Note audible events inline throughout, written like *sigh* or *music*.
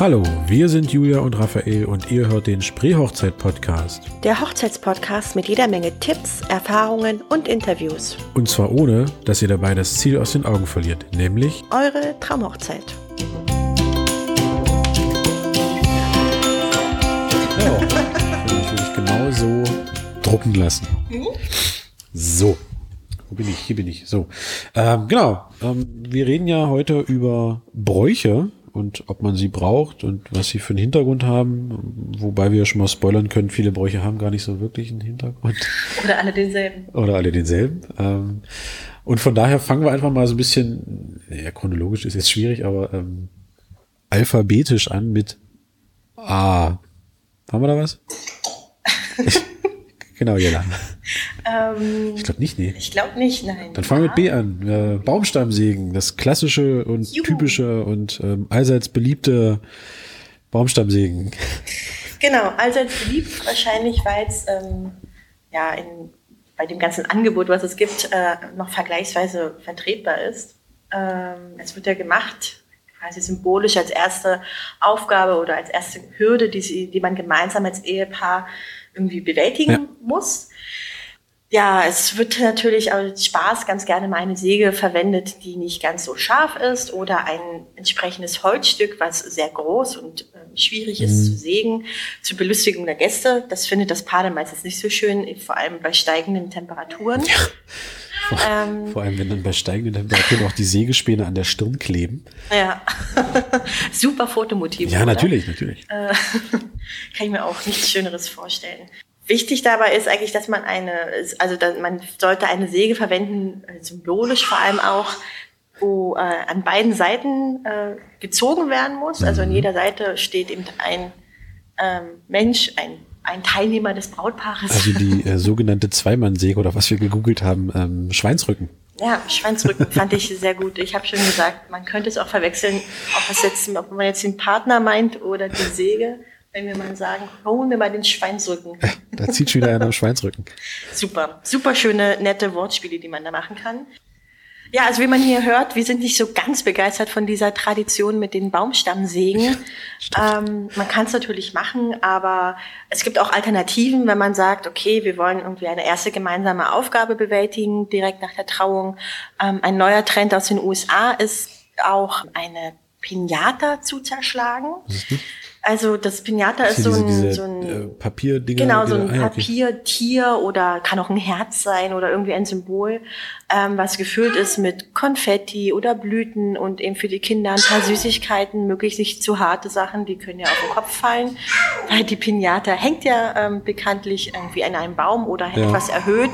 Hallo, wir sind Julia und Raphael und ihr hört den Spreehochzeit-Podcast. Der Hochzeitspodcast mit jeder Menge Tipps, Erfahrungen und Interviews. Und zwar ohne, dass ihr dabei das Ziel aus den Augen verliert, nämlich Eure Traumhochzeit. Ja, ich will ich genau so drucken lassen. So. Wo bin ich? Hier bin ich. So. Ähm, genau. Ähm, wir reden ja heute über Bräuche und ob man sie braucht und was sie für einen Hintergrund haben. Wobei wir schon mal spoilern können, viele Bräuche haben gar nicht so wirklich einen Hintergrund. *laughs* Oder alle denselben. Oder alle denselben. Ähm, und von daher fangen wir einfach mal so ein bisschen, ja, chronologisch ist jetzt schwierig, aber ähm, alphabetisch an mit A. Haben wir da was? *laughs* genau, Jella. Ähm, Ich glaube nicht, nee. ich glaube nicht, nein. Dann fangen wir mit B an. Äh, Baumstammsägen, das klassische und Juhu. typische und ähm, allseits beliebte Baumstammsägen. Genau, allseits beliebt wahrscheinlich, weil es ähm, ja in, bei dem ganzen Angebot, was es gibt, äh, noch vergleichsweise vertretbar ist. Ähm, es wird ja gemacht, quasi symbolisch als erste Aufgabe oder als erste Hürde, die, sie, die man gemeinsam als Ehepaar irgendwie bewältigen Ja. muss. Ja, es wird natürlich als Spaß ganz gerne mal eine Säge verwendet, die nicht ganz so scharf ist oder ein entsprechendes Holzstück, was sehr groß und ähm, schwierig ist zu sägen, zur Belustigung der Gäste. Das findet das Paar dann meistens nicht so schön, vor allem bei steigenden Temperaturen. Ähm, Vor allem, wenn dann bei steigenden Temperaturen auch die Sägespäne an der Stirn kleben. ja, *laughs* super Fotomotiv. Ja, oder? natürlich, natürlich. Äh, *laughs* kann ich mir auch nichts Schöneres vorstellen. Wichtig dabei ist eigentlich, dass man eine, also man sollte eine Säge verwenden, äh, symbolisch vor allem auch, wo äh, an beiden Seiten äh, gezogen werden muss. Also Mhm. an jeder Seite steht eben ein ähm, Mensch, ein, ein Teilnehmer des Brautpaares. Also die äh, *laughs* sogenannte Zweimannsäge oder was wir gegoogelt haben, ähm, Schweinsrücken. Ja, Schweinsrücken fand ich sehr gut. Ich habe schon gesagt, man könnte es auch verwechseln, ob, es jetzt, ob man jetzt den Partner meint oder die Säge. Wenn wir mal sagen, holen wir mal den Schweinsrücken. Da zieht schon wieder einer am Schweinsrücken. *laughs* Super, super schöne, nette Wortspiele, die man da machen kann. Ja, also wie man hier hört, wir sind nicht so ganz begeistert von dieser Tradition mit den Baumstammsägen. Ähm, man kann es natürlich machen, aber es gibt auch Alternativen, wenn man sagt, okay, wir wollen irgendwie eine erste gemeinsame Aufgabe bewältigen, direkt nach der Trauung. Ähm, ein neuer Trend aus den USA ist auch eine Pinata zu zerschlagen. Also das Pinata ist so diese, ein, so ein äh, Papierdinger. Genau, so ein ah, ja, okay. Papiertier oder kann auch ein Herz sein oder irgendwie ein Symbol, ähm, was gefüllt ist mit Konfetti oder Blüten und eben für die Kinder ein paar Süßigkeiten, möglichst nicht zu harte Sachen, die können ja auf den Kopf fallen, weil die Pinata hängt ja ähm, bekanntlich irgendwie an einem Baum oder Ja. etwas erhöht.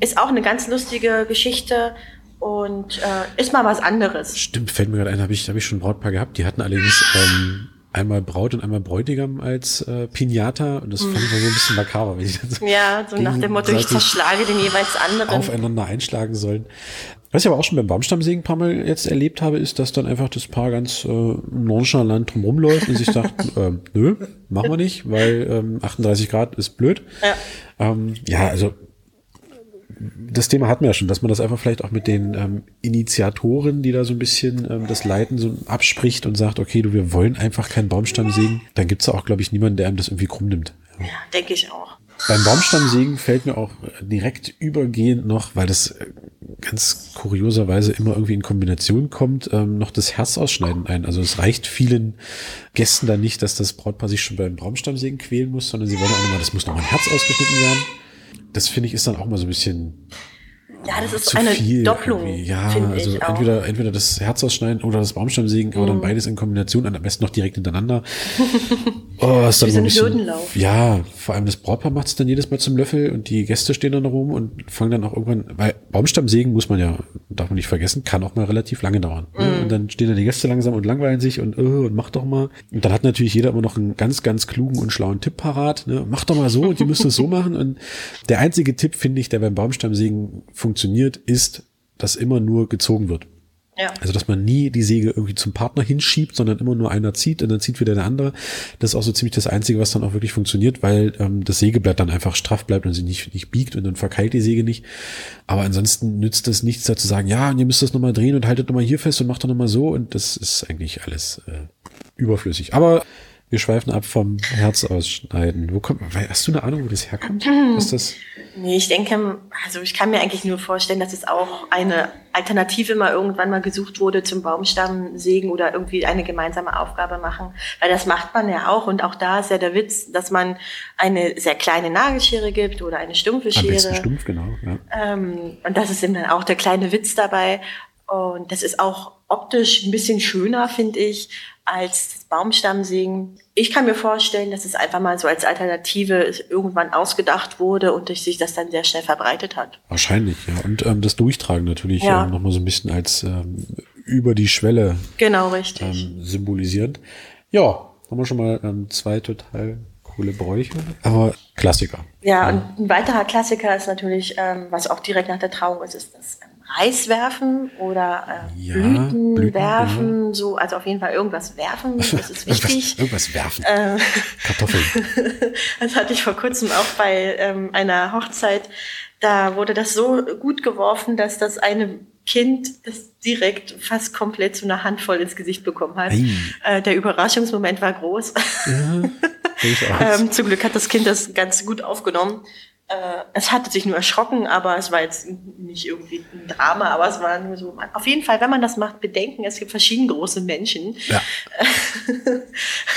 Ist auch eine ganz lustige Geschichte und äh, ist mal was anderes. Stimmt, fällt mir gerade ein, habe ich, hab ich schon ein Brautpaar gehabt. Die hatten allerdings ähm, einmal Braut und einmal Bräutigam als äh, Pinata und das fand ich mal so ein bisschen makaber, wenn dann so Ja, so nach dem Motto, ich zerschlage den jeweils anderen. aufeinander einschlagen sollen. Was ich aber auch schon beim Baumstammsägen ein paar Mal jetzt erlebt habe, ist, dass dann einfach das Paar ganz äh, nonchalant drumrum läuft und sich sagt, *laughs* ähm, nö, machen wir nicht, weil ähm, 38 Grad ist blöd. Ja. Ähm, ja, also das Thema hatten wir ja schon, dass man das einfach vielleicht auch mit den ähm, Initiatoren, die da so ein bisschen ähm, das Leiten so abspricht und sagt, okay, du, wir wollen einfach keinen Baumstamm sägen, dann gibt's da auch, glaube ich, niemanden, der einem das irgendwie krumm nimmt. Ja, denke ich auch. Beim Baumstammsägen fällt mir auch direkt übergehend noch, weil das äh, ganz kurioserweise immer irgendwie in Kombination kommt, ähm, noch das Herz ausschneiden ein. Also es reicht vielen Gästen dann nicht, dass das Brautpaar sich schon beim Baumstammsägen quälen muss, sondern sie wollen auch nochmal, das muss nochmal ein Herz ausgeschnitten werden. Das finde ich ist dann auch mal so ein bisschen Ja, das ist zu eine viel. Doppelung, irgendwie. Ja, also entweder, entweder das Herz ausschneiden oder das Baumstammsägen, aber Mhm. dann beides in Kombination, am besten noch direkt hintereinander. *laughs* Oh, ist dann so ein bisschen. Ja, vor allem das Brautpaar macht es dann jedes Mal zum Löffel und die Gäste stehen dann da rum und fangen dann auch irgendwann, weil Baumstammsägen muss man ja, darf man nicht vergessen, kann auch mal relativ lange dauern. Mhm. Und dann stehen da die Gäste langsam und langweilen sich und, oh, und mach doch mal. Und dann hat natürlich jeder immer noch einen ganz, ganz klugen und schlauen Tipp parat. Ne? Mach doch mal so und die müssen es so *laughs* machen. Und der einzige Tipp, finde ich, der beim Baumstammsägen funktioniert, ist, dass immer nur gezogen wird. Ja. Also, dass man nie die Säge irgendwie zum Partner hinschiebt, sondern immer nur einer zieht und dann zieht wieder der andere. Das ist auch so ziemlich das Einzige, was dann auch wirklich funktioniert, weil ähm, das Sägeblatt dann einfach straff bleibt und sie nicht, nicht biegt und dann verkeilt die Säge nicht. Aber ansonsten nützt es nichts, da zu sagen, ja, und ihr müsst das nochmal drehen und haltet nochmal hier fest und macht doch nochmal so. Und das ist eigentlich alles äh, überflüssig. Aber wir schweifen ab vom Herz ausschneiden. Wo kommt, hast du eine Ahnung, wo das herkommt? Ist das? Nee, ich denke, also ich kann mir eigentlich nur vorstellen, dass es auch eine Alternative mal irgendwann mal gesucht wurde zum Baumstammsägen oder irgendwie eine gemeinsame Aufgabe machen. Weil das macht man ja auch. Und auch da ist ja der Witz, dass man eine sehr kleine Nagelschere gibt oder eine stumpfe Schere. Am besten stumpf, genau. Ja. Ähm, und das ist eben dann auch der kleine Witz dabei. Und das ist auch optisch ein bisschen schöner, finde ich, als Baumstammsägen. Ich kann mir vorstellen, dass es einfach mal so als Alternative irgendwann ausgedacht wurde und sich das dann sehr schnell verbreitet hat. Wahrscheinlich, ja. Und ähm, das Durchtragen natürlich ja. ähm, nochmal so ein bisschen als ähm, über die Schwelle genau, richtig. Ähm, symbolisierend. Ja, haben wir schon mal ähm, zwei total coole Bräuche, aber Klassiker. Ja, ja, und ein weiterer Klassiker ist natürlich, ähm, was auch direkt nach der Trauung ist, ist das Reis werfen oder äh, ja, Blüten, Blüten, werfen, ja. so, also auf jeden Fall irgendwas werfen, *laughs* das ist wichtig. irgendwas werfen. Ähm, Kartoffeln. *laughs* das hatte ich vor kurzem auch bei ähm, einer Hochzeit. Da wurde das so gut geworfen, dass das eine Kind das direkt fast komplett zu einer Handvoll ins Gesicht bekommen hat. Äh, der Überraschungsmoment war groß. Ja, *laughs* ähm, zum Glück hat das Kind das ganz gut aufgenommen äh, es hatte sich nur erschrocken, aber es war jetzt nicht irgendwie ein Drama, aber es war nur so. Auf jeden Fall, wenn man das macht, bedenken, es gibt verschiedene große Menschen. Ja.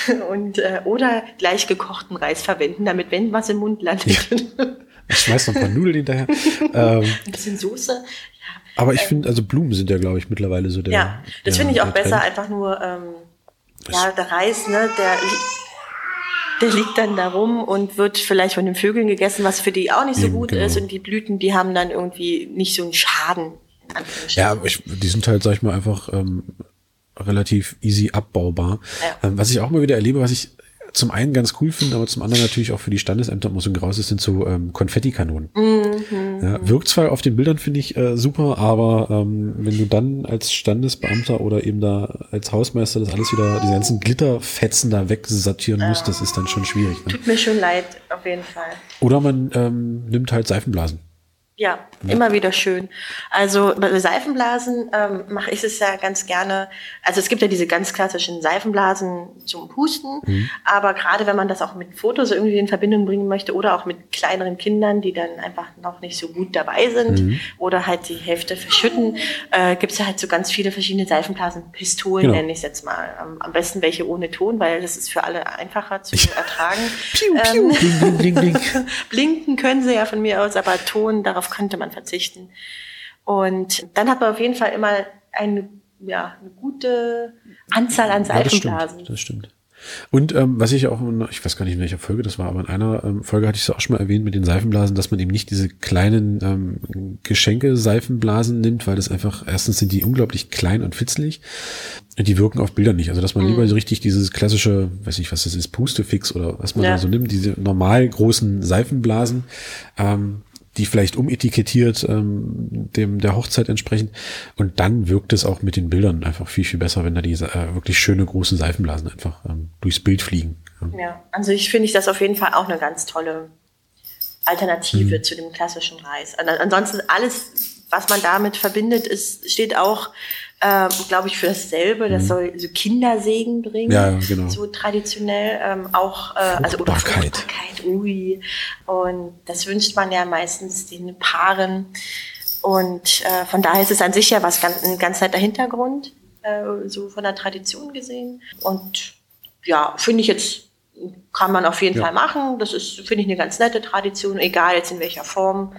*laughs* und, äh, oder gleich gekochten Reis verwenden, damit, wenn was im Mund landet. Ja. Ich schmeiß noch ein paar Nudeln hinterher. *laughs* ähm, ein bisschen Soße. Ja. Aber ich ähm, finde, also Blumen sind ja, glaube ich, mittlerweile so der. Ja, das finde ich auch besser, einfach nur, ähm, ja, der Reis, ne, der der liegt dann da rum und wird vielleicht von den Vögeln gegessen, was für die auch nicht so gut genau. ist. Und die Blüten, die haben dann irgendwie nicht so einen Schaden. Ja, ich, die sind halt, sag ich mal, einfach ähm, relativ easy abbaubar. Ja. Ähm, was ich auch mal wieder erlebe, was ich zum einen ganz cool finde, aber zum anderen natürlich auch für die Standesämter muss ein graus ist, sind so ähm, Konfettikanonen. Mhm. Ja, wirkt zwar auf den Bildern, finde ich, äh, super, aber ähm, wenn du dann als Standesbeamter oder eben da als Hausmeister das alles wieder, diese ganzen Glitterfetzen da wegsortieren ja. musst, das ist dann schon schwierig. Ne? Tut mir schon leid, auf jeden Fall. Oder man ähm, nimmt halt Seifenblasen. Ja, immer wieder schön. Also bei Seifenblasen ähm, mache ich es ja ganz gerne. Also es gibt ja diese ganz klassischen Seifenblasen zum Pusten, mhm. aber gerade wenn man das auch mit Fotos irgendwie in Verbindung bringen möchte oder auch mit kleineren Kindern, die dann einfach noch nicht so gut dabei sind mhm. oder halt die Hälfte verschütten, äh, gibt es ja halt so ganz viele verschiedene Seifenblasen. Pistolen genau. nenne ich es jetzt mal. Am, am, besten welche ohne Ton, weil das ist für alle einfacher zu ertragen. piu, piu. Ähm, bling, bling, bling, Blinken können sie ja von mir aus, aber Ton darauf könnte man verzichten. Und dann hat man auf jeden Fall immer eine, ja, eine gute Anzahl an Seifenblasen. Ja, das stimmt. Das stimmt. Und ähm, was ich auch, ich weiß gar nicht in welcher Folge das war, aber in einer ähm, Folge hatte ich es auch schon mal erwähnt mit den Seifenblasen, dass man eben nicht diese kleinen ähm, Geschenke-Seifenblasen nimmt, weil das einfach, erstens sind die unglaublich klein und fitzelig und die wirken auf Bildern nicht. Also dass man mhm. lieber so richtig dieses klassische, weiß nicht, was das ist, Pustefix oder was man ja. da so nimmt, diese normal großen Seifenblasen, ähm, die vielleicht umetikettiert ähm, dem der Hochzeit entsprechend. Und dann wirkt es auch mit den Bildern einfach viel, viel besser, wenn da diese äh, wirklich schöne großen Seifenblasen einfach ähm, durchs Bild fliegen. Ja, ja also ich finde ich das auf jeden Fall auch eine ganz tolle Alternative mhm. zu dem klassischen Reis. Ansonsten alles, was man damit verbindet, ist, steht auch ähm, glaube ich, für dasselbe. Das mhm. soll so Kindersegen bringen. Ja, genau. So traditionell ähm, auch, äh, also oder Fruchtbarkeit, ui. Und das wünscht man ja meistens den Paaren. Und äh, von daher ist es an sich ja was ganz, ein ganz netter Hintergrund, äh, so von der Tradition gesehen. Und ja, finde ich jetzt, kann man auf jeden ja. Fall machen. Das ist, finde ich, eine ganz nette Tradition, egal jetzt in welcher Form.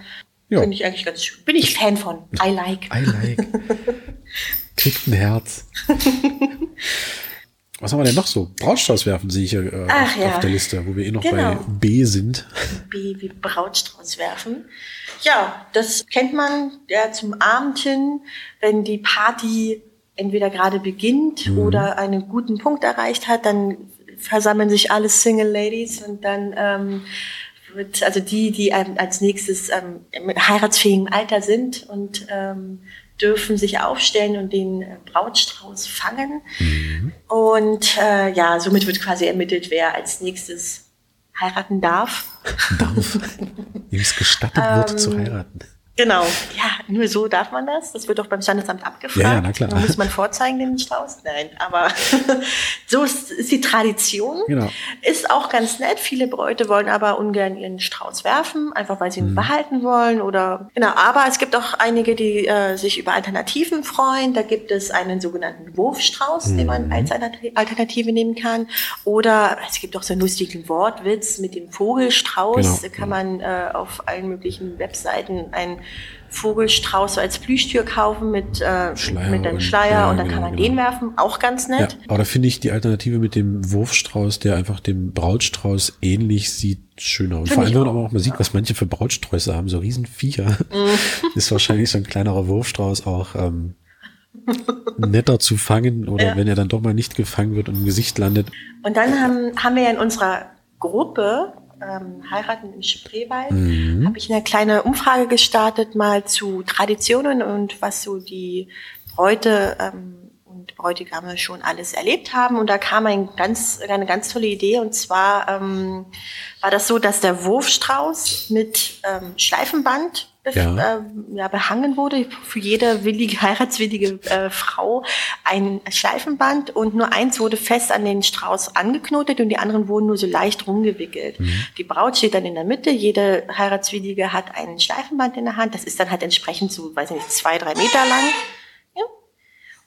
Ja. Finde ich eigentlich ganz schön. Bin ich Fan von. I like. I like. *laughs* Kriegt ein Herz. *laughs* Was haben wir denn noch so? Brautstrauß werfen sehe ich ja, äh, Ach, ja. auf der Liste, wo wir eh noch genau. bei B sind. B wie Brautstrauß werfen. Ja, das kennt man ja zum Abend hin, wenn die Party entweder gerade beginnt mhm. oder einen guten Punkt erreicht hat, dann versammeln sich alle Single Ladies und dann ähm, wird also die, die ähm, als nächstes ähm, mit heiratsfähigem Alter sind und ähm, dürfen sich aufstellen und den äh, Brautstrauß fangen. Mhm. Und äh, ja, somit wird quasi ermittelt, wer als nächstes heiraten darf. Darf. *laughs* Ihm es gestattet wird zu ähm, heiraten. Genau, ja, nur so darf man das. Das wird auch beim Standesamt abgefragt. Ja, ja na klar. Da muss man vorzeigen, den Strauß. Nein, aber *laughs* so ist, ist, die Tradition. Genau. Ist auch ganz nett. Viele Bräute wollen aber ungern ihren Strauß werfen, einfach weil sie ihn mhm. behalten wollen oder, genau. Aber es gibt auch einige, die äh, sich über Alternativen freuen. Da gibt es einen sogenannten Wurfstrauß, mhm. den man mhm. als Alternative nehmen kann. Oder es gibt auch so einen lustigen Wortwitz mit dem Vogelstrauß. Genau. Da kann man äh, auf allen möglichen Webseiten ein Vogelstrauß als Plüschtür kaufen mit, äh, Schleier mit einem Schleier und, ja, und dann genau, kann man genau. den werfen. Auch ganz nett. Ja, aber da finde ich die Alternative mit dem Wurfstrauß, der einfach dem Brautstrauß ähnlich sieht, schöner. Und vor allem, wenn man auch mal sieht, was manche für Brautsträuße haben, so riesen Viecher, mhm. *laughs* ist wahrscheinlich so ein kleinerer Wurfstrauß auch ähm, *laughs* netter zu fangen oder ja. wenn er dann doch mal nicht gefangen wird und im Gesicht landet. Und dann haben, haben wir ja in unserer Gruppe ähm, Heiraten im Spreewald, mhm. habe ich eine kleine Umfrage gestartet, mal zu Traditionen und was so die Bräute ähm, und Bräutigame schon alles erlebt haben. Und da kam ein ganz, eine ganz tolle Idee. Und zwar ähm, war das so, dass der Wurfstrauß mit ähm, Schleifenband ja. Äh, ja, behangen wurde. Für jede willige, *laughs* heiratswillige äh, Frau ein Schleifenband und nur eins wurde fest an den Strauß angeknotet und die anderen wurden nur so leicht rumgewickelt. Mhm. Die Braut steht dann in der Mitte, jede heiratswillige hat ein Schleifenband in der Hand. Das ist dann halt entsprechend so, weiß nicht, zwei, drei Meter lang.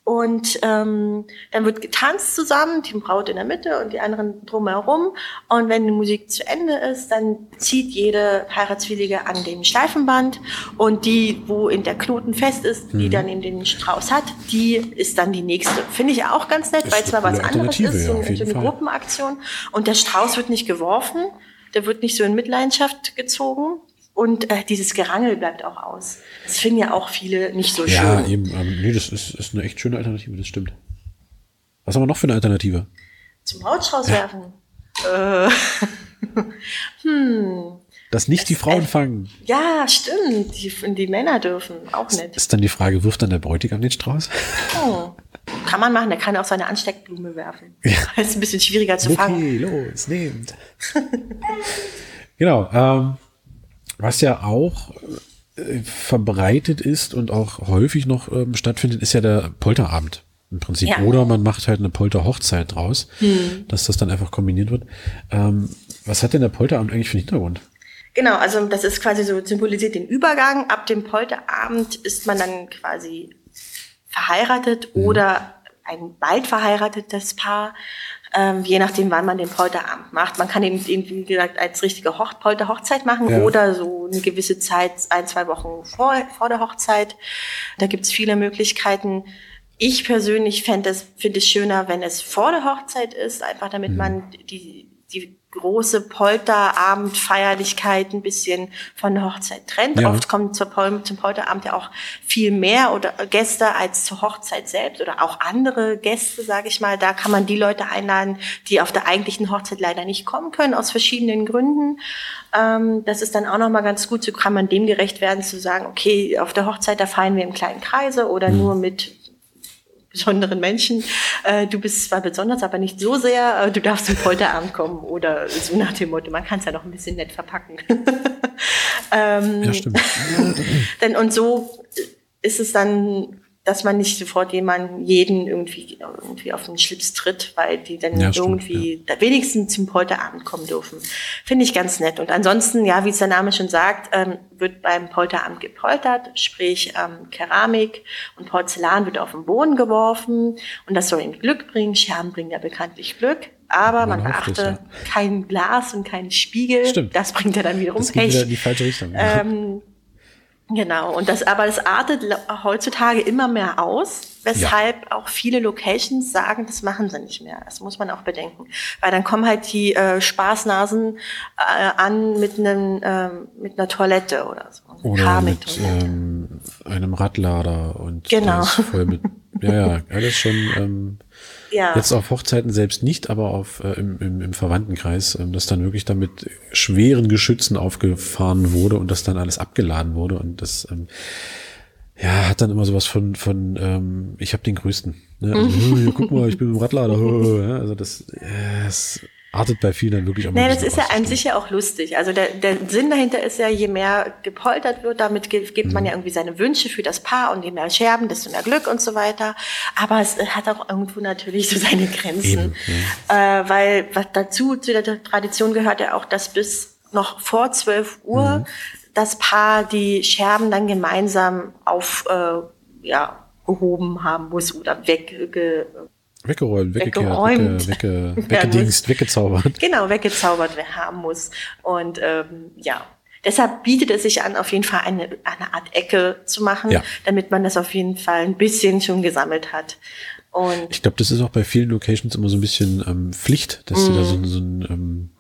Und ähm, dann wird getanzt zusammen, die Braut in der Mitte und die anderen drumherum. Und wenn die Musik zu Ende ist, dann zieht jede Heiratswillige an dem Schleifenband. Und die, wo in der Knoten fest ist, die mhm. dann eben den Strauß hat, die ist dann die nächste. Finde ich auch ganz nett, weil es mal was anderes ist, so, ja, so eine Fall. Gruppenaktion. Und der Strauß wird nicht geworfen, der wird nicht so in Mitleidenschaft gezogen, und äh, dieses Gerangel bleibt auch aus. Das finden ja auch viele nicht so ja, schön. Ja, eben. Ähm, nee, das ist, ist eine echt schöne Alternative, das stimmt. Was haben wir noch für eine Alternative? Zum ja. werfen. Äh, *laughs* hm. Dass nicht die Frauen äh, fangen. Ja, stimmt. Die, die Männer dürfen auch nicht. Ist dann die Frage, wirft dann der Bräutigam den Strauß? Oh. Kann man machen, der kann auch seine Ansteckblume werfen. Ja. Das *laughs* ist ein bisschen schwieriger zu okay, fangen. Okay, los, nehmt. *laughs* genau. Ähm, was ja auch äh, verbreitet ist und auch häufig noch ähm, stattfindet, ist ja der Polterabend im Prinzip. Ja. Oder man macht halt eine Polterhochzeit draus, hm. dass das dann einfach kombiniert wird. Ähm, was hat denn der Polterabend eigentlich für einen Hintergrund? Genau, also das ist quasi so symbolisiert den Übergang. Ab dem Polterabend ist man dann quasi verheiratet mhm. oder ein bald verheiratetes Paar ähm, je nachdem, wann man den Polterabend macht. Man kann ihn, wie gesagt, als richtige Hoch Polterhochzeit machen ja. oder so eine gewisse Zeit, ein, zwei Wochen vor, vor der Hochzeit. Da gibt's viele Möglichkeiten. Ich persönlich fände es, finde es schöner, wenn es vor der Hochzeit ist, einfach damit mhm. man die, die große Polterabendfeierlichkeit ein bisschen von der Hochzeit trennt. Ja. Oft kommen zum Polterabend ja auch viel mehr oder Gäste als zur Hochzeit selbst oder auch andere Gäste, sage ich mal. Da kann man die Leute einladen, die auf der eigentlichen Hochzeit leider nicht kommen können aus verschiedenen Gründen. Ähm, das ist dann auch noch mal ganz gut. So kann man dem gerecht werden zu sagen, okay, auf der Hochzeit da feiern wir im kleinen Kreise oder mhm. nur mit besonderen Menschen. Äh, du bist zwar besonders, aber nicht so sehr. Äh, du darfst zum Polterabend kommen oder so nach dem Motto. Man kann es ja noch ein bisschen nett verpacken. *laughs* ähm, ja, stimmt. denn und so ist es dann dass man nicht sofort jemanden, jeden irgendwie, irgendwie auf den Schlips tritt, weil die dann ja, irgendwie ja. wenigstens zum Polterabend kommen dürfen. Finde ich ganz nett. Und ansonsten, ja, wie es der Name schon sagt, ähm, wird beim Polterabend gepoltert, sprich ähm, Keramik und Porzellan wird auf den Boden geworfen und das soll ihm Glück bringen. Scherben bringen ja bekanntlich Glück. Aber man, man beachte, ja. kein Glas und kein Spiegel. Stimmt. Das bringt ja dann wiederum das Pech. Wieder in die falsche Richtung. Ähm, Genau, und das, aber das artet heutzutage immer mehr aus, weshalb ja. auch viele Locations sagen, das machen sie nicht mehr. Das muss man auch bedenken. Weil dann kommen halt die äh, Spaßnasen äh, an mit einem äh, mit einer Toilette oder so. Oder mit ähm, einem Radlader und genau. voll mit, ja, ja, alles schon ähm, ja. Jetzt auf Hochzeiten selbst nicht, aber auf, äh, im, im, im Verwandtenkreis, ähm, dass dann wirklich damit schweren Geschützen aufgefahren wurde und das dann alles abgeladen wurde. Und das ähm, ja, hat dann immer sowas von, von ähm, ich habe den größten. Ne? Also, *laughs* guck mal, ich bin im Radlader. *laughs* also das, äh, das artet bei vielen dann wirklich auch Nee, das ist ja an sich ja auch lustig. Also der, der Sinn dahinter ist ja, je mehr gepoltert wird, damit gibt mhm. man ja irgendwie seine Wünsche für das Paar und je mehr Scherben, desto mehr Glück und so weiter. Aber es hat auch irgendwo natürlich so seine Grenzen. Eben, ja. äh, weil was dazu, zu der Tradition gehört ja auch, dass bis noch vor 12 Uhr mhm. das Paar die Scherben dann gemeinsam auf, äh, ja, gehoben haben muss oder wegge Weggeräumt, weggeräumt, wegge, *laughs* wegge, weggedingst, weggezaubert. Genau, weggezaubert haben muss. Und ähm, ja, deshalb bietet es sich an, auf jeden Fall eine, eine Art Ecke zu machen, ja. damit man das auf jeden Fall ein bisschen schon gesammelt hat. Und ich glaube, das ist auch bei vielen Locations immer so ein bisschen ähm, Pflicht, dass sie da so, so ein, ähm,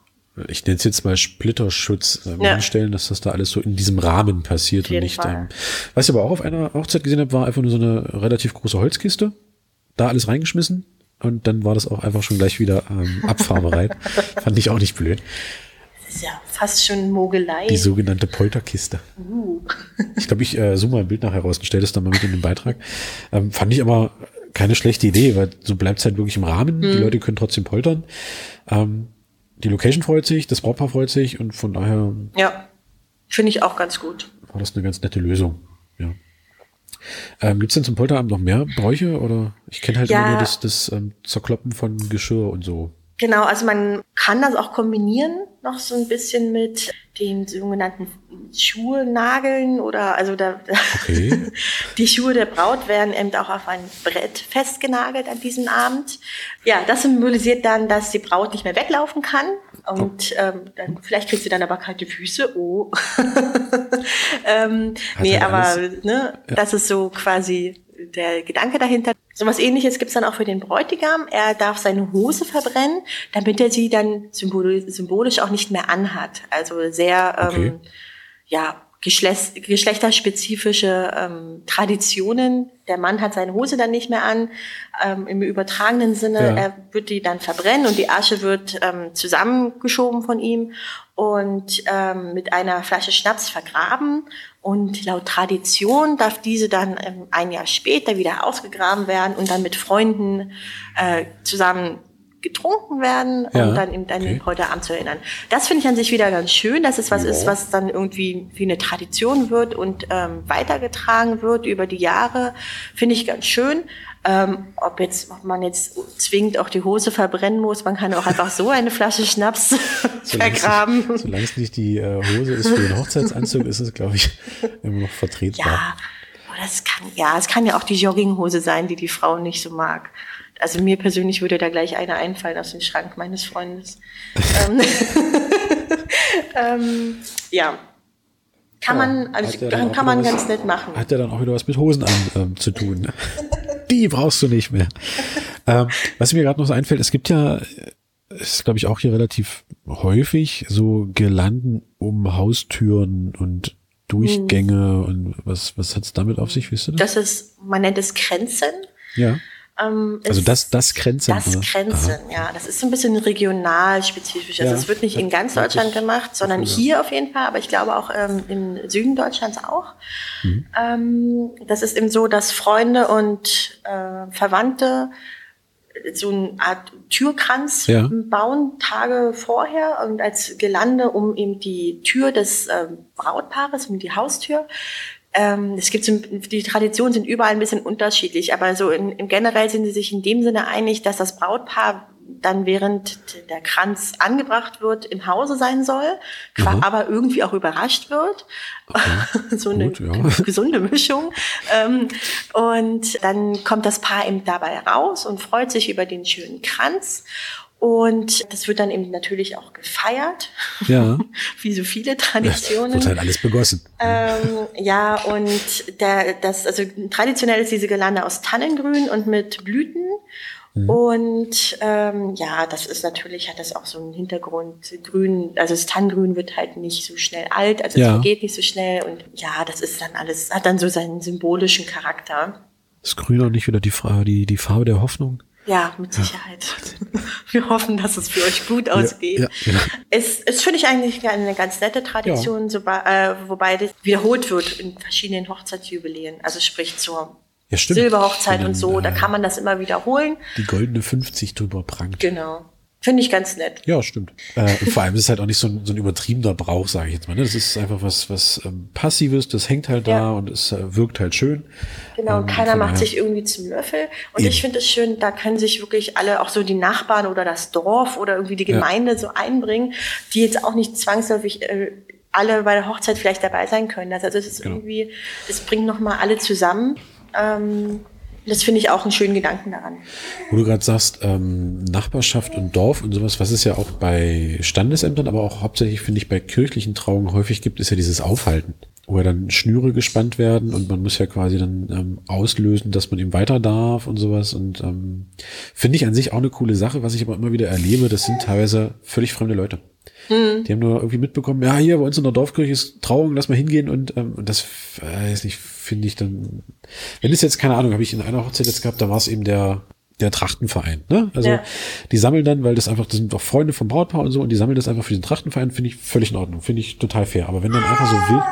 ich nenne es jetzt mal Splitterschutz ähm, ja. hinstellen, dass das da alles so in diesem Rahmen passiert und nicht. Ähm, was ich aber auch auf einer Hochzeit gesehen habe, war einfach nur so eine relativ große Holzkiste da alles reingeschmissen und dann war das auch einfach schon gleich wieder ähm, abfahrbereit. *laughs* Fand ich auch nicht blöd. Das ist ja fast schon Mogelei. Die sogenannte Polterkiste. Uh. ich glaube, ich äh, zoome mal ein Bild nachher raus und stelle das dann mal mit in den Beitrag. Ähm, fand ich aber keine schlechte Idee, weil so bleibt es halt wirklich im Rahmen. Hm. Die Leute können trotzdem poltern. Ähm, die Location freut sich, das Brautpaar freut sich und von daher. Ja, finde ich auch ganz gut. War das eine ganz nette Lösung. Ja. Ähm, Gibt es denn zum Polterabend noch mehr Bräuche? Oder ich kenne halt ja. immer nur das, das ähm, Zerkloppen von Geschirr und so. Genau, also man kann das auch kombinieren noch so ein bisschen mit den sogenannten Schuhnageln oder also da, okay. *laughs* die Schuhe der Braut werden eben auch auf ein Brett festgenagelt an diesem Abend. Ja, das symbolisiert dann, dass die Braut nicht mehr weglaufen kann und ähm, dann, vielleicht kriegt sie dann aber kalte Füße. Oh. *laughs* ähm, nee, aber ne, ja. das ist so quasi der Gedanke dahinter. So was ähnliches gibt's dann auch für den Bräutigam. Er darf seine Hose verbrennen, damit er sie dann symbolisch auch nicht mehr anhat. Also sehr, ähm, okay. ähm, ja, Geschlecht, geschlechterspezifische ähm, Traditionen. Der Mann hat seine Hose dann nicht mehr an. Ähm, Im übertragenen Sinne, ja. er wird die dann verbrennen und die Asche wird ähm, zusammengeschoben von ihm und ähm, mit einer Flasche Schnaps vergraben. Und laut Tradition darf diese dann ähm, ein Jahr später wieder ausgegraben werden und dann mit Freunden äh, zusammen getrunken werden ja, und dann eben an okay. den Bräutigam zu erinnern. Das finde ich an sich wieder ganz schön, dass es was ja. ist, was dann irgendwie wie eine Tradition wird und ähm, weitergetragen wird über die Jahre, finde ich ganz schön. Ähm, ob jetzt, ob man jetzt zwingend auch die Hose verbrennen muss, man kann auch einfach so eine Flasche Schnaps *laughs* vergraben. Es, solange es nicht die äh, Hose ist für den Hochzeitsanzug, ist es, glaube ich, *laughs* immer noch vertretbar. Ja, das kann, ja, es kann ja auch die Jogginghose sein, die die Frau nicht so mag also mir persönlich würde da gleich einer einfallen aus dem Schrank meines Freundes. *laughs* ähm, *laughs* ähm, ja. Kann ja, man, also kann, kann man ganz nett machen. Hat ja dann auch wieder was mit Hosen an ähm, zu tun. *laughs* Die brauchst du nicht mehr. ähm, was mir gerade noch so einfällt, es gibt ja, ist glaube ich auch hier relativ häufig so Girlanden um Haustüren und Durchgänge hm. und was, was hat's damit auf sich, wisst ihr das? Das ist, man nennt es Grenzen. Ja. Ähm, also das, das Grenzen. Das oder? Grenzen, Aha. ja. Das ist so ein bisschen regional spezifisch. Also es wird nicht in ganz Deutschland gemacht, sondern hier auf jeden Fall, aber ich glaube auch ähm, im Süden Deutschlands auch. Mhm. Ähm, das ist eben so, dass Freunde und äh, Verwandte so eine Art Türkranz ja. bauen Tage vorher und als Gelande um eben die Tür des äh, Brautpaares, um die Haustür ähm, es gibt so, die Traditionen sind überall ein bisschen unterschiedlich, aber so in, im generell sind sie sich in dem Sinne einig, dass das Brautpaar dann während der Kranz angebracht wird im Hause sein soll, mhm. aber irgendwie auch überrascht wird. Okay. *laughs* so eine Gut, ja. gesunde Mischung. Ähm, und dann kommt das Paar eben dabei raus und freut sich über den schönen Kranz. Und das wird dann eben natürlich auch gefeiert. Ja. *laughs* Wie so viele Traditionen. *laughs* Wird halt alles begossen. Ähm, ja, und der, das, also traditionell ist diese Gelande aus Tannengrün und mit Blüten. Mhm. Und ähm, ja, das ist natürlich, hat das auch so einen Hintergrund. Grün, also das Tannengrün wird halt nicht so schnell alt, also ja. es geht nicht so schnell. Und ja, das ist dann alles, hat dann so seinen symbolischen Charakter. Ist Grün auch nicht wieder die, die, die Farbe der Hoffnung? Ja, mit Sicherheit. Ja. *laughs* Wir hoffen, dass es für euch gut ausgeht. Ja, ja, es, es finde ich eigentlich eine ganz nette Tradition, so, äh, wobei das wiederholt wird in verschiedenen Hochzeitsjubiläen. Also sprich zur ja, Silberhochzeit den, und so, da äh, kann man das immer wiederholen. Die goldene 50 drüber prangt. Genau. Finde ich ganz nett. Ja, stimmt. Äh, vor allem ist es halt auch nicht so ein, so ein übertriebener Brauch, sage ich jetzt mal. Ne? Das ist einfach was, was ähm, Passives, das hängt halt da und es äh, wirkt halt schön. Genau, und Ähm, keiner macht sich irgendwie zum Löffel. Und Eben. ich finde es schön, da können sich wirklich alle, auch so die Nachbarn oder das Dorf oder irgendwie die Ja. Gemeinde so einbringen, die jetzt auch nicht zwangsläufig äh, alle bei der Hochzeit vielleicht dabei sein können. Also es ist Genau. irgendwie, es bringt nochmal alle zusammen. Ähm, das finde ich auch einen schönen Gedanken daran. Wo du gerade sagst, ähm, Nachbarschaft und Dorf und sowas, was es ja auch bei Standesämtern, aber auch hauptsächlich, finde ich, bei kirchlichen Trauungen häufig gibt, ist ja dieses Aufhalten, wo ja dann Schnüre gespannt werden und man muss ja quasi dann ähm, auslösen, dass man eben weiter darf und sowas. Und ähm, finde ich an sich auch eine coole Sache, was ich aber immer wieder erlebe, das sind teilweise völlig fremde Leute. Die haben nur irgendwie mitbekommen, ja, hier bei uns in der Dorfkirche ist Trauung, lass mal hingehen und, ähm, das weiß nicht, finde ich dann, wenn es jetzt, keine Ahnung, habe ich in einer Hochzeit jetzt gehabt, da war es eben der, der Trachtenverein, ne? Also Ja. die sammeln dann, weil das einfach, das sind auch Freunde vom Brautpaar und so, und die sammeln das einfach für den Trachtenverein, finde ich völlig in Ordnung, finde ich total fair. Aber wenn dann einfach so wild,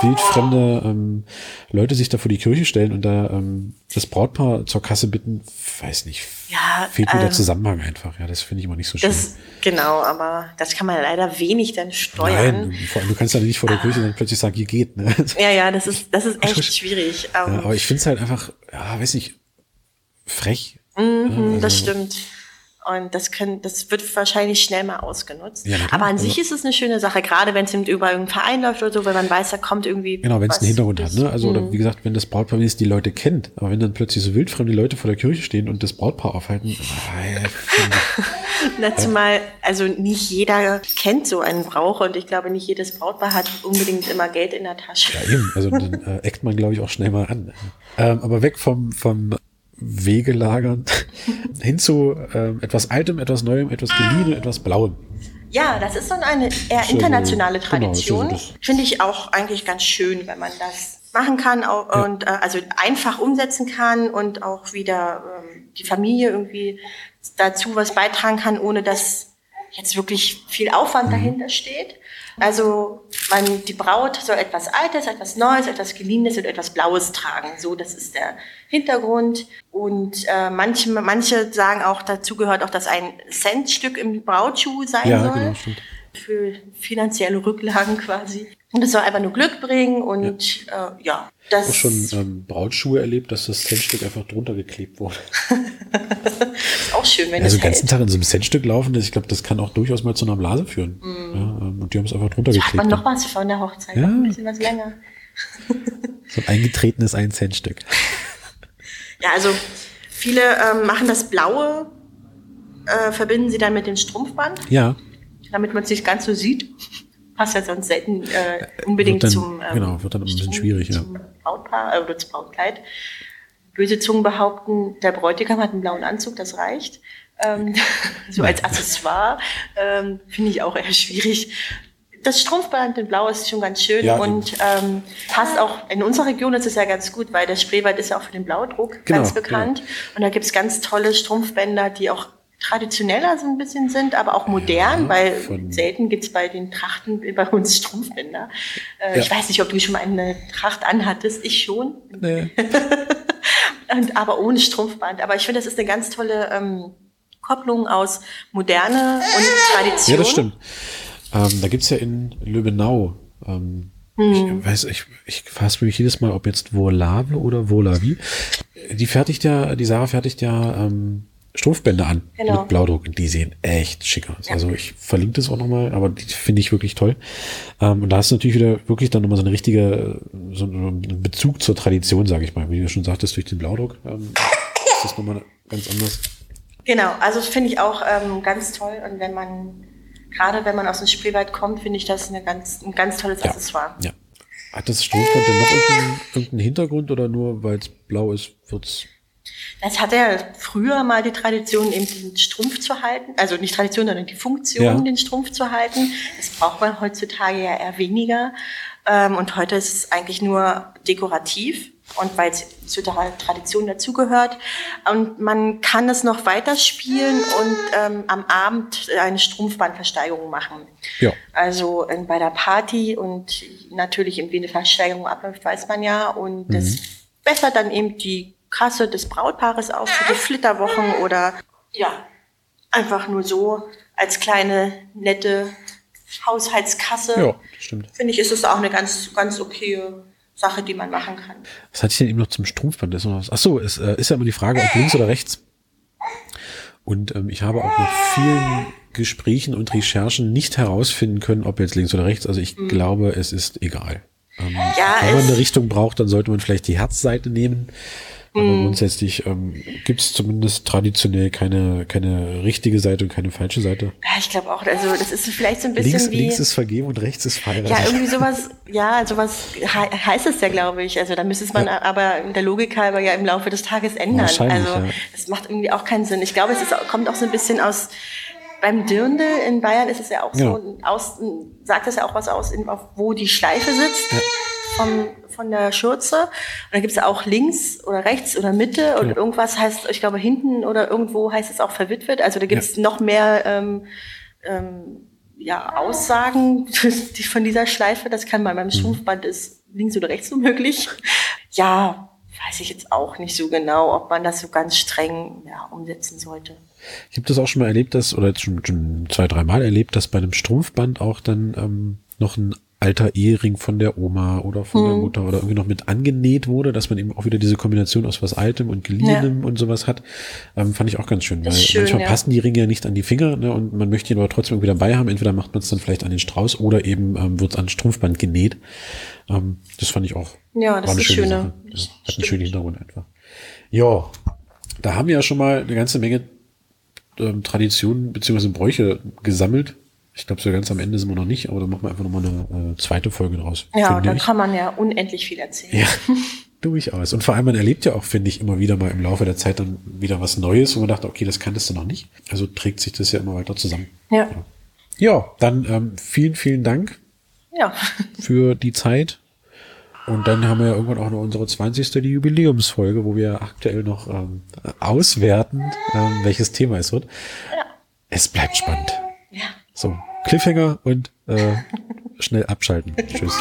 wildfremde ähm, Leute sich da vor die Kirche stellen und da ähm, das Brautpaar zur Kasse bitten, weiß nicht, Ja, fehlt mir der ähm, Zusammenhang einfach. Ja, das finde ich immer nicht so schön. Das, genau, aber das kann man leider wenig dann steuern. Nein, vor allem, du kannst ja nicht vor der Kirche dann plötzlich sagen, hier geht. Ne? *laughs* Ja, ja, das ist, das ist echt schwierig. Ja, Ähm, aber ich finde es halt einfach, ja, weiß nicht, frech. Mhm, das also- stimmt. Und das können, das wird wahrscheinlich schnell mal ausgenutzt. Ja, Aber an also- sich ist es eine schöne Sache, gerade wenn es über irgendeinen Verein läuft oder so, wenn man weiß, da kommt irgendwie. Genau, wenn es einen Hintergrund hat. Ne? Also, oder Mhm. wie gesagt, wenn das Brautpaar wenigstens die Leute kennt. Aber wenn dann plötzlich so wildfremde Leute vor der Kirche stehen und das Brautpaar aufhalten, *laughs* Na, *laughs* zumal, also nicht jeder kennt so einen Brauch und ich glaube, nicht jedes Brautpaar hat unbedingt immer Geld in der Tasche. ja, eben. Also, dann äh, *laughs* eckt man, glaube ich, auch schnell mal an. Ähm, aber weg vom, vom Wegelagern *laughs* hin zu ähm, etwas Altem, etwas Neuem, etwas Geliehenem, etwas Blauem. Ja, das ist so eine eher internationale genau, Tradition. das- Finde ich auch eigentlich ganz schön, wenn man das machen kann auch, Ja. und äh, also einfach umsetzen kann und auch wieder ähm, die Familie irgendwie dazu was beitragen kann, ohne dass jetzt wirklich viel Mhm. Aufwand dahinter steht. Also man, die Braut soll etwas Altes, etwas Neues, etwas Geliehenes und etwas Blaues tragen. So, das ist der Hintergrund. Und äh, manche, manche sagen auch, dazu gehört auch, dass ein Centstück im Brautschuh sein Ja, soll genau, stimmt. Für finanzielle Rücklagen quasi. Und es soll einfach nur Glück bringen und ja, äh, ja das Auch schon ähm, Brautschuhe erlebt, dass das Centstück einfach drunter geklebt wurde. ist *laughs* auch schön, wenn Also es den ganzen. Tag in so einem Centstück laufen, das, ich glaube, das kann auch durchaus mal zu einer Blase führen. Ja, ähm, und die haben es einfach drunter Mhm. Hat man geklebt. noch was von der Hochzeit, Ja. noch ein bisschen was länger. *laughs* So ein eingetretenes ein Centstück. *laughs* Ja, also viele ähm, machen das Blaue, äh, verbinden sie dann mit dem Strumpfband, Ja, damit man es nicht ganz so sieht. Passt ja sonst selten äh, unbedingt Wird dann- zum, ähm, genau, wird dann ein bisschen zum- schwierig, ja. zum Brautpaar äh, oder zum Brautkleid. Böse Zungen behaupten, der Bräutigam hat einen blauen Anzug, das reicht. Ähm, *laughs* so als Accessoire ähm, finde ich auch eher schwierig. Das Strumpfband in Blau ist schon ganz schön Ja, und ähm, passt auch in unserer Region ist es ja ganz gut, weil der Spreewald ist ja auch für den Blaudruck Genau, ganz bekannt. Und da gibt's ganz tolle Strumpfbänder, die auch traditioneller so ein bisschen sind, aber auch modern, Ja, weil selten gibt's bei den Trachten bei uns Strumpfbänder. Äh, Ja. Ich weiß nicht, ob du schon mal eine Tracht anhattest, ich schon. nee. *laughs* Und, aber ohne Strumpfband. Aber ich finde, das ist eine ganz tolle ähm, Kopplung aus Moderne und Tradition. ja, das stimmt. Ähm, da gibt's ja in Löbenau, ähm, Hm. ich weiß, ich, ich fasse mich jedes Mal, ob jetzt Volave oder Volavi. Die fertigt ja, die Sarah fertigt ja ähm, Strumpfbänder an Genau. mit Blaudruck und die sehen echt schick aus. Ja. Also ich verlinke das auch nochmal, aber die finde ich wirklich toll. Ähm, und da hast du natürlich wieder wirklich dann nochmal so eine richtige, so einen Bezug zur Tradition, sage ich mal. Wie du schon sagtest, durch den Blaudruck ähm, ist das nochmal ganz anders. Genau, also finde ich auch ähm, ganz toll. Und wenn man, gerade wenn man aus dem Spreewald kommt, finde ich das eine ganz, ein ganz tolles Ja. Accessoire. Ja. Hat das Strumpfband denn noch irgendeinen, irgendeinen Hintergrund oder nur weil es blau ist, wird's Das hatte ja früher mal die Tradition, eben den Strumpf zu halten. Also nicht Tradition, sondern die Funktion, Ja. den Strumpf zu halten. Das braucht man heutzutage ja eher weniger. Ähm, und heute ist es eigentlich nur dekorativ. Und weil es zu der Tradition dazugehört. Und man kann es noch weiterspielen und ähm, am Abend eine Strumpfbandversteigerung machen. Ja. Also in, bei der Party und natürlich, wie eine Versteigerung abläuft, weiß man ja. Und das Mhm. bessert dann eben die Kasse des Brautpaares auf für die Flitterwochen oder ja. einfach nur so als kleine, nette Haushaltskasse. Ja, stimmt. Finde ich, ist es auch eine ganz, ganz okay Sache, die man machen kann. Was hatte ich denn eben noch zum Strumpfband? Ist noch was? Ach so, es äh, ist ja immer die Frage, ob links oder rechts. Und ähm, ich habe auch nach vielen Gesprächen und Recherchen nicht herausfinden können, ob jetzt links oder rechts. Also ich mhm. glaube, es ist egal. Ähm, ja, wenn man eine Richtung braucht, dann sollte man vielleicht die Herzseite nehmen. Aber mhm. grundsätzlich ähm, gibt es zumindest traditionell keine, keine richtige Seite und keine falsche Seite. Ja, ich glaube auch. Also das ist vielleicht so ein bisschen links, wie... Links ist vergeben und rechts ist verheiratet. Ja, irgendwie sowas, ja, sowas he heißt es ja, glaube ich. Also da müsste man ja. aber in der Logik halber ja im Laufe des Tages ändern. Also ja. das macht irgendwie auch keinen Sinn. Ich glaube, es ist, kommt auch so ein bisschen aus beim Dirndl in Bayern ist es ja auch ja. so, aus, sagt es ja auch was aus, wo die Schleife sitzt. Ja vom, von der Schürze. Und dann gibt es auch links oder rechts oder Mitte und ja. irgendwas heißt, ich glaube, hinten oder irgendwo heißt es auch verwitwet. Also da gibt es ja. noch mehr ähm, ähm, ja, Aussagen *laughs* von dieser Schleife. Das kann man beim mhm. Strumpfband ist links oder rechts so möglich. Ja, weiß ich jetzt auch nicht so genau, ob man das so ganz streng ja, umsetzen sollte. Ich habe das auch schon mal erlebt, dass, oder schon, schon zwei, dreimal erlebt, dass bei einem Strumpfband auch dann ähm, noch ein alter Ehering von der Oma oder von mhm. der Mutter oder irgendwie noch mit angenäht wurde, dass man eben auch wieder diese Kombination aus was Altem und Geliehenem ja. und sowas hat, ähm, fand ich auch ganz schön, weil schön, manchmal ja. passen die Ringe ja nicht an die Finger ne, und man möchte ihn aber trotzdem irgendwie dabei haben. Entweder macht man es dann vielleicht an den Strauß oder eben ähm, wird es an Strumpfband genäht. Ähm, das fand ich auch. Ja, das ist schöne. Sache. Ja, hat einen schönen Hintergrund einfach. Ja, da haben wir ja schon mal eine ganze Menge ähm, Traditionen beziehungsweise Bräuche gesammelt ich glaube, so ganz am Ende sind wir noch nicht, aber da machen wir einfach nochmal eine äh, zweite Folge draus. Ja, da kann man ja unendlich viel erzählen. Ja, *laughs* durchaus. Und vor allem, man erlebt ja auch, finde ich, immer wieder mal im Laufe der Zeit dann wieder was Neues, wo man dachte, okay, das kanntest du noch nicht. Also trägt sich das ja immer weiter zusammen. Ja. Ja, ja dann ähm, vielen, vielen Dank ja. für die Zeit. Und dann haben wir ja irgendwann auch noch unsere 20. Die Jubiläumsfolge, wo wir aktuell noch ähm, auswerten, ähm, welches Thema es wird. Ja. Es bleibt spannend. Ja. So, Cliffhanger und äh, schnell abschalten. Tschüss.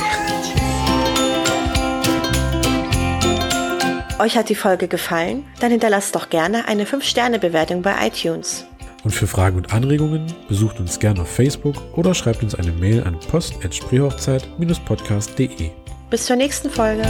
Euch hat die Folge gefallen? Dann hinterlasst doch gerne eine 5-Sterne-Bewertung bei iTunes. Und für Fragen und Anregungen besucht uns gerne auf Facebook oder schreibt uns eine Mail an post.spreehochzeit-podcast.de. Bis zur nächsten Folge.